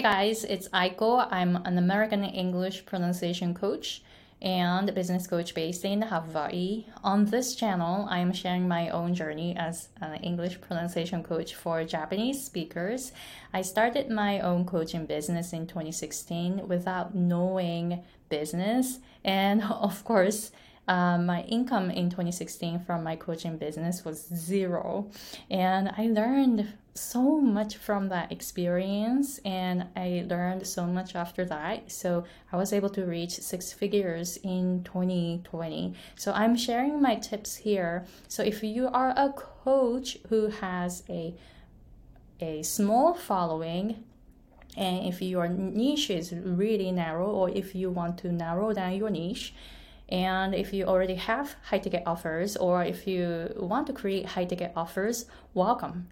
Hey guys, it's Aiko. I'm an American English pronunciation coach and business coach based in Hawaii. On this channel, I am sharing my own journey as an English pronunciation coach for Japanese speakers. I started my own coaching business in 2016 without knowing business, and of course, uh, my income in 2016 from my coaching business was zero. And I learned so much from that experience and I learned so much after that. So I was able to reach six figures in 2020. So I'm sharing my tips here. So if you are a coach who has a a small following and if your niche is really narrow or if you want to narrow down your niche and if you already have high ticket offers or if you want to create high ticket offers, welcome.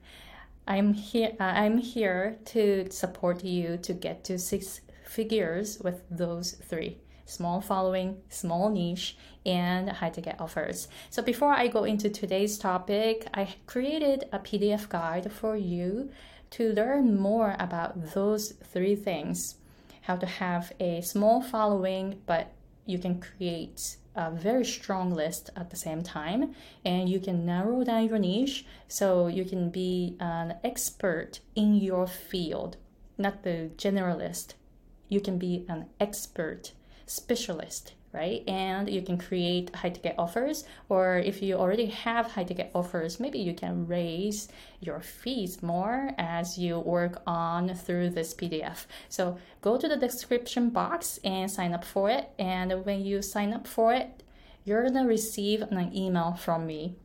I'm here uh, I'm here to support you to get to six figures with those three small following, small niche, and high ticket offers. So before I go into today's topic, I created a PDF guide for you to learn more about those three things. How to have a small following, but you can create a very strong list at the same time and you can narrow down your niche so you can be an expert in your field not the generalist. You can be an expert specialist right? And you can create high ticket offers, or if you already have high ticket offers, maybe you can raise your fees more as you work on through this PDF. So go to the description box and sign up for it. And when you sign up for it, you're gonna receive an email from me.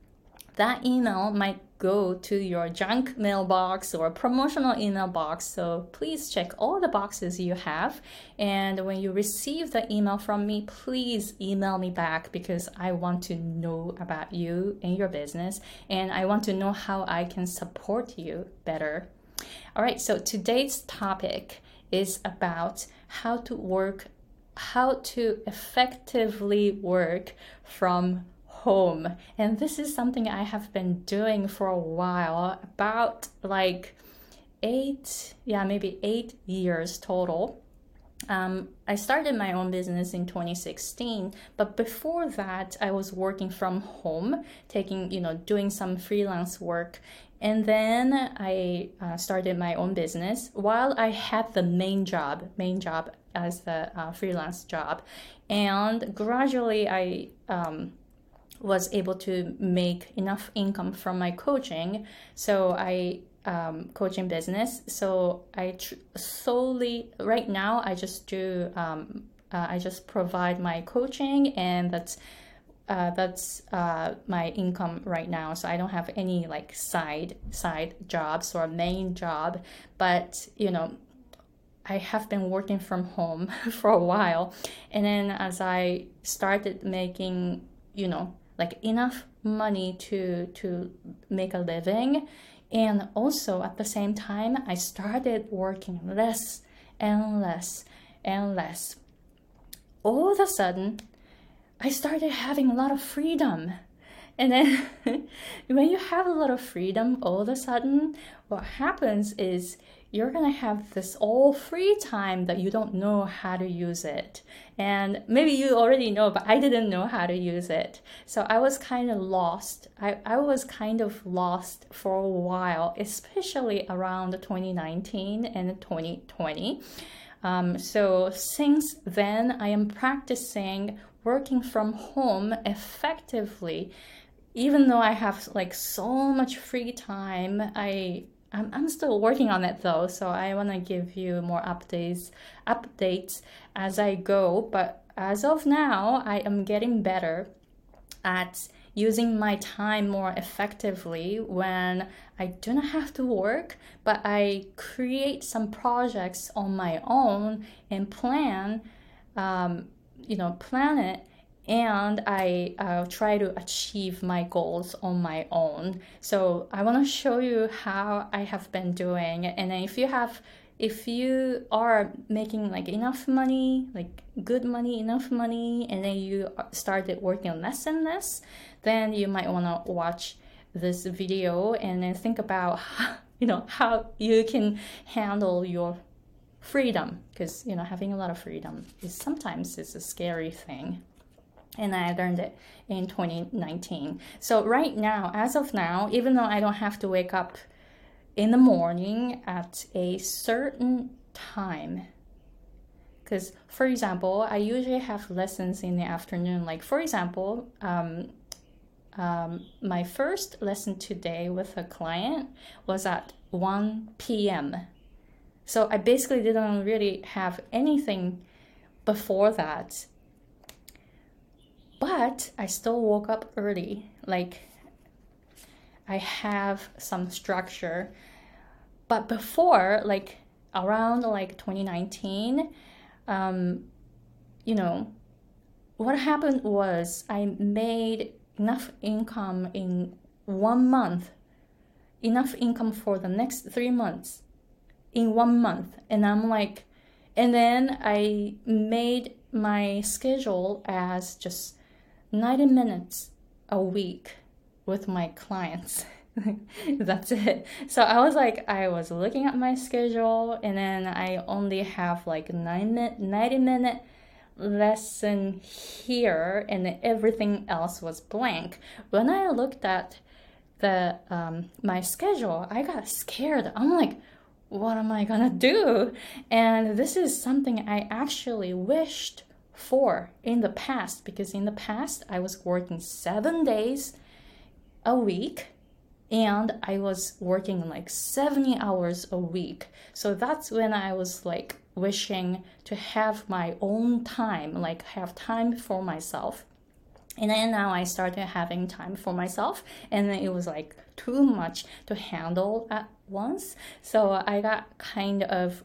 That email might go to your junk mailbox or promotional email box. So please check all the boxes you have. And when you receive the email from me, please email me back because I want to know about you and your business. And I want to know how I can support you better. All right, so today's topic is about how to work, how to effectively work from home. And this is something I have been doing for a while, about like eight, yeah, maybe eight years total. Um, I started my own business in 2016, but before that, I was working from home, taking, you know, doing some freelance work. And then I uh, started my own business while I had the main job, main job as the uh, freelance job. And gradually, I um, was able to make enough income from my coaching. So I um, coaching business. So I tr- solely right now I just do um, uh, I just provide my coaching and that's uh, that's uh, my income right now. So I don't have any like side side jobs or main job, but you know I have been working from home for a while, and then as I started making you know like enough money to to make a living. And also at the same time i started working less and less and less. All of a sudden i started having a lot of freedom. And then when you have a lot of freedom all of a sudden what happens is you're going to have this all free time that you don't know how to use it. And maybe you already know, but I didn't know how to use it. So I was kind of lost. I, I was kind of lost for a while, especially around 2019 and 2020. Um, so since then, I am practicing working from home effectively even though I have like so much free time, I I'm, I'm still working on it though, so I want to give you more updates updates as I go. But as of now, I am getting better at using my time more effectively when I do not have to work, but I create some projects on my own and plan, um, you know, plan it and I uh, try to achieve my goals on my own. So I want to show you how I have been doing. And if you have, if you are making like enough money, like good money, enough money, and then you started working less and less, then you might want to watch this video and then think about, how, you know, how you can handle your freedom because you know having a lot of freedom is sometimes is a scary thing and I learned it in 2019. So right now, as of now, even though I don't have to wake up in the morning at a certain time, because for example, I usually have lessons in the afternoon. Like for example, um, um, my first lesson today with a client was at 1 p.m. So I basically didn't really have anything before that. But I still woke up early. Like I have some structure. But before, like around like 2019, um, you know, what happened was I made enough income in one month, enough income for the next three months in one month. And I'm like, and then I made my schedule as just 90 minutes a week with my clients. That's it. So I was like, I was looking at my schedule, and then I only have like nine minute, 90 minute lesson here, and everything else was blank. When I looked at the um, my schedule, I got scared. I'm like, what am I gonna do? And this is something I actually wished for in the past because in the past I was working seven days a week and I was working like 70 hours a week. So that's when I was like wishing to have my own time, like have time for myself. And then now I started having time for myself, and then it was like too much to handle at once. So I got kind of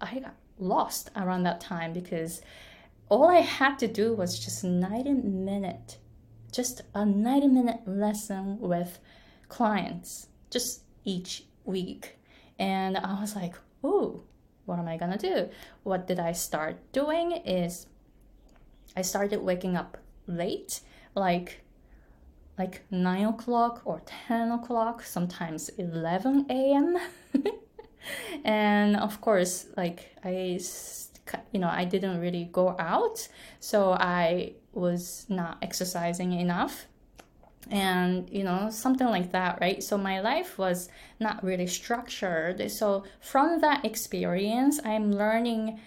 I got lost around that time because all I had to do was just 90 minute, just a 90 minute lesson with clients, just each week. And I was like, oh, what am I gonna do? What did I start doing is I started waking up late, like like 9 o'clock or 10 o'clock, sometimes 11 a.m. and of course, like I, you know, I didn't really go out, so I was not exercising enough. And, you know, something like that, right? So my life was not really structured. So from that experience, I'm learning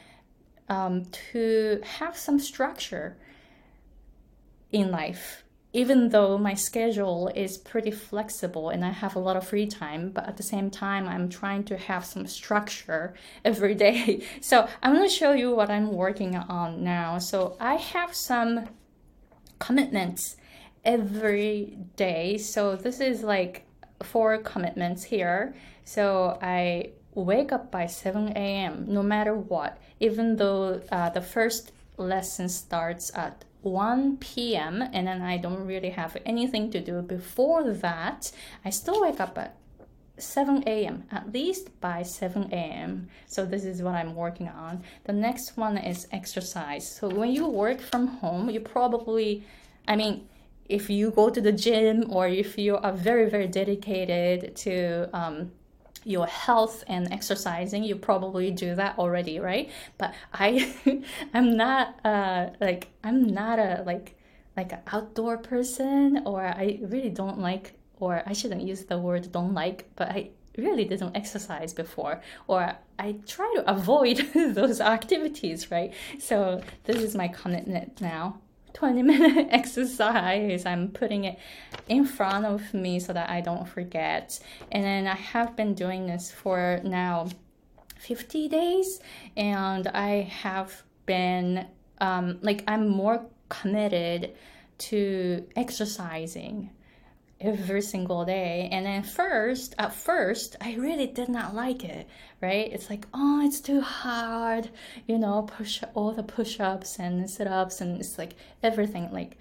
um, to have some structure in life even though my schedule is pretty flexible and I have a lot of free time, but at the same time, I'm trying to have some structure every day. So I'm going to show you what I'm working on now. So I have some commitments every day. So this is like four commitments here. So I wake up by 7 a.m. no matter what, even though uh, the first lesson starts at 1 p.m. and then I don't really have anything to do before that, I still wake up at 7 a.m. at least by 7 a.m. So this is what I'm working on. The next one is exercise. So when you work from home, you probably, I mean, if you go to the gym or if you are very very dedicated to um, your health and exercising you probably do that already right? But i i'm not uh like i'm not a like like an outdoor person or i really don't like or i shouldn't use the word don't like but i really didn't exercise before or i try to avoid those activities right? So this is my commitment now 20 minute exercise. I'm putting it in front of me so that I don't forget. And then I have been doing this for now 50 days, and I have been um, like, I'm more committed to exercising every single day. And then first, at first, I really did not like it, right? It's like, oh, it's too hard, you know, push all the push ups and sit ups, and it's like everything. Like,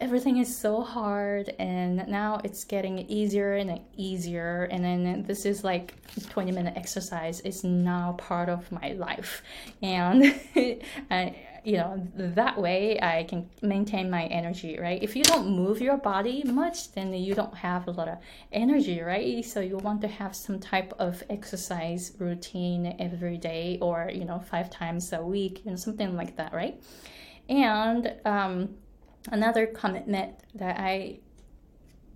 everything is so hard and now it's getting easier and easier. And then this is like 20 minute exercise is now part of my life. And I, you know that way i can maintain my energy right? If you don't move your body much then you don't have a lot of energy right? So you want to have some type of exercise routine every day or you know five times a week you know something like that right? And um, another commitment that I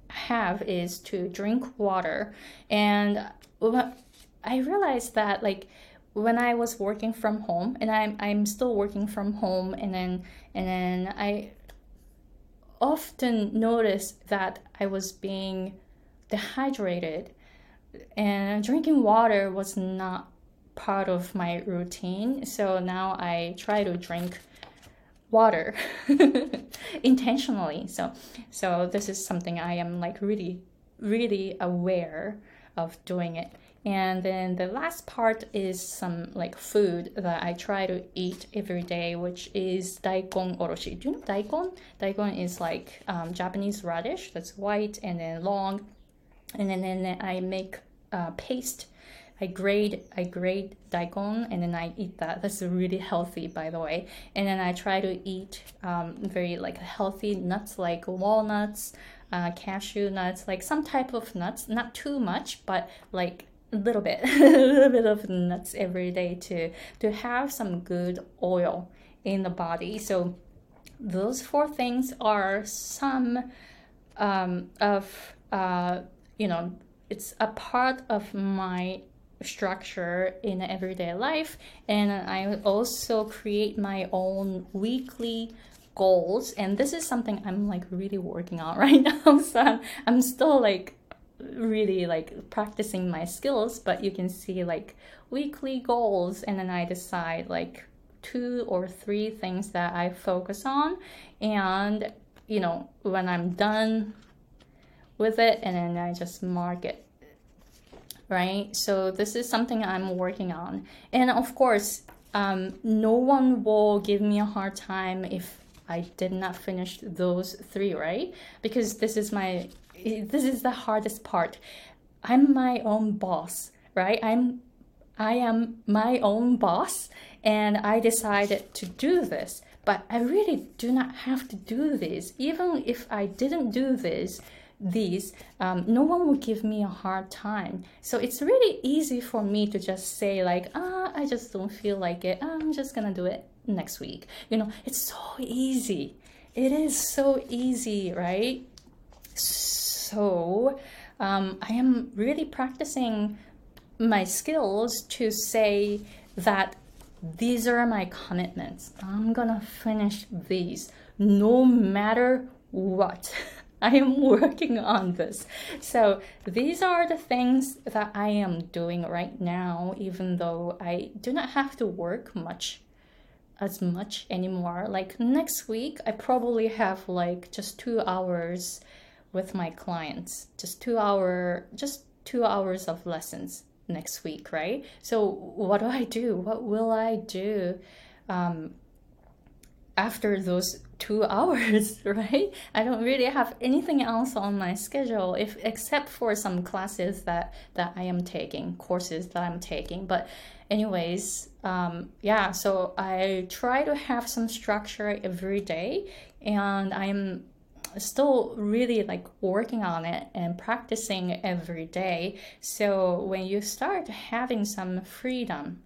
have is to drink water. And I realized that like when I was working from home and I'm I'm still working from home and then and then I often noticed that I was being dehydrated and drinking water was not part of my routine. So now I try to drink water intentionally so so this is something i am like really really aware of doing it and then the last part is some like food that I try to eat every day, which is daikon oroshi. Do you know daikon? Daikon is like um, Japanese radish that's white and then long. And then, then I make uh, paste I grate I grate daikon and then I eat that. That's really healthy, by the way. And then I try to eat um, very like healthy nuts like walnuts, uh, cashew nuts, like some type of nuts. Not too much, but like a little bit, a little bit of nuts every day to to have some good oil in the body. So those four things are some um, of uh, you know it's a part of my structure in everyday life and i also create my own weekly goals and this is something i'm like really working on right now so i'm, I'm still like really like practicing my skills but you can see like weekly goals and then i decide like two or three things that i focus on and you know when i'm done with it and then i just mark it right? So this is something I'm working on. And of course, um, no one will give me a hard time if I did not finish those three, right? Because this is my this is the hardest part. I'm my own boss, right? I'm I am my own boss and I decided to do this. But I really do not have to do this. Even if I didn't do this, these, um, no one will give me a hard time. So it's really easy for me to just say like, ah, I just don't feel like it. I'm just gonna do it next week. You know, it's so easy. It is so easy, right? So um, I am really practicing my skills to say that these are my commitments. I'm gonna finish these no matter what. I am working on this. So these are the things that I am doing right now, even though I do not have to work much as much anymore. Like next week, I probably have like just two hours with my clients, just two hour, just two hours of lessons next week, right? So what do I do? What will I do? Um, after those two hours, right? I don't really have anything else on my schedule if except for some classes that that I am taking, courses that I'm taking. But anyways, um, yeah, so I try to have some structure every day and I'm still really like working on it and practicing every day. So when you start having some freedom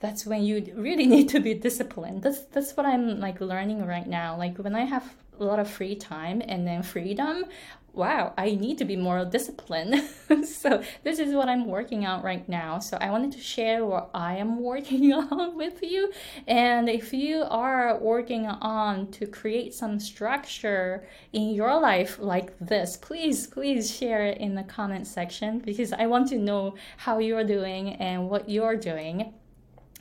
that's when you really need to be disciplined. That's that's what I'm like learning right now. Like when I have a lot of free time and then freedom, wow, I need to be more disciplined. so this is what I'm working on right now. So I wanted to share what I am working on with you. And if you are working on to create some structure in your life like this, please, please share it in the comment section because I want to know how you're doing and what you're doing.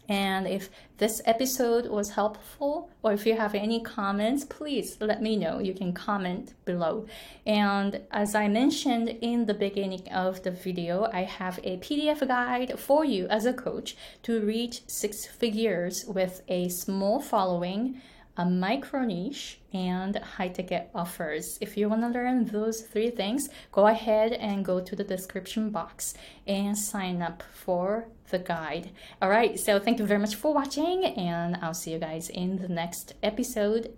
And if this episode was helpful, or if you have any comments, please let me know. You can comment below. And as I mentioned in the beginning of the video, I have a PDF guide for you as a coach to reach six figures with a small following a micro niche, and high ticket offers. If you want to learn those three things, go ahead and go to the description box and sign up for the guide. All right, so thank you very much for watching, and I'll see you guys in the next episode.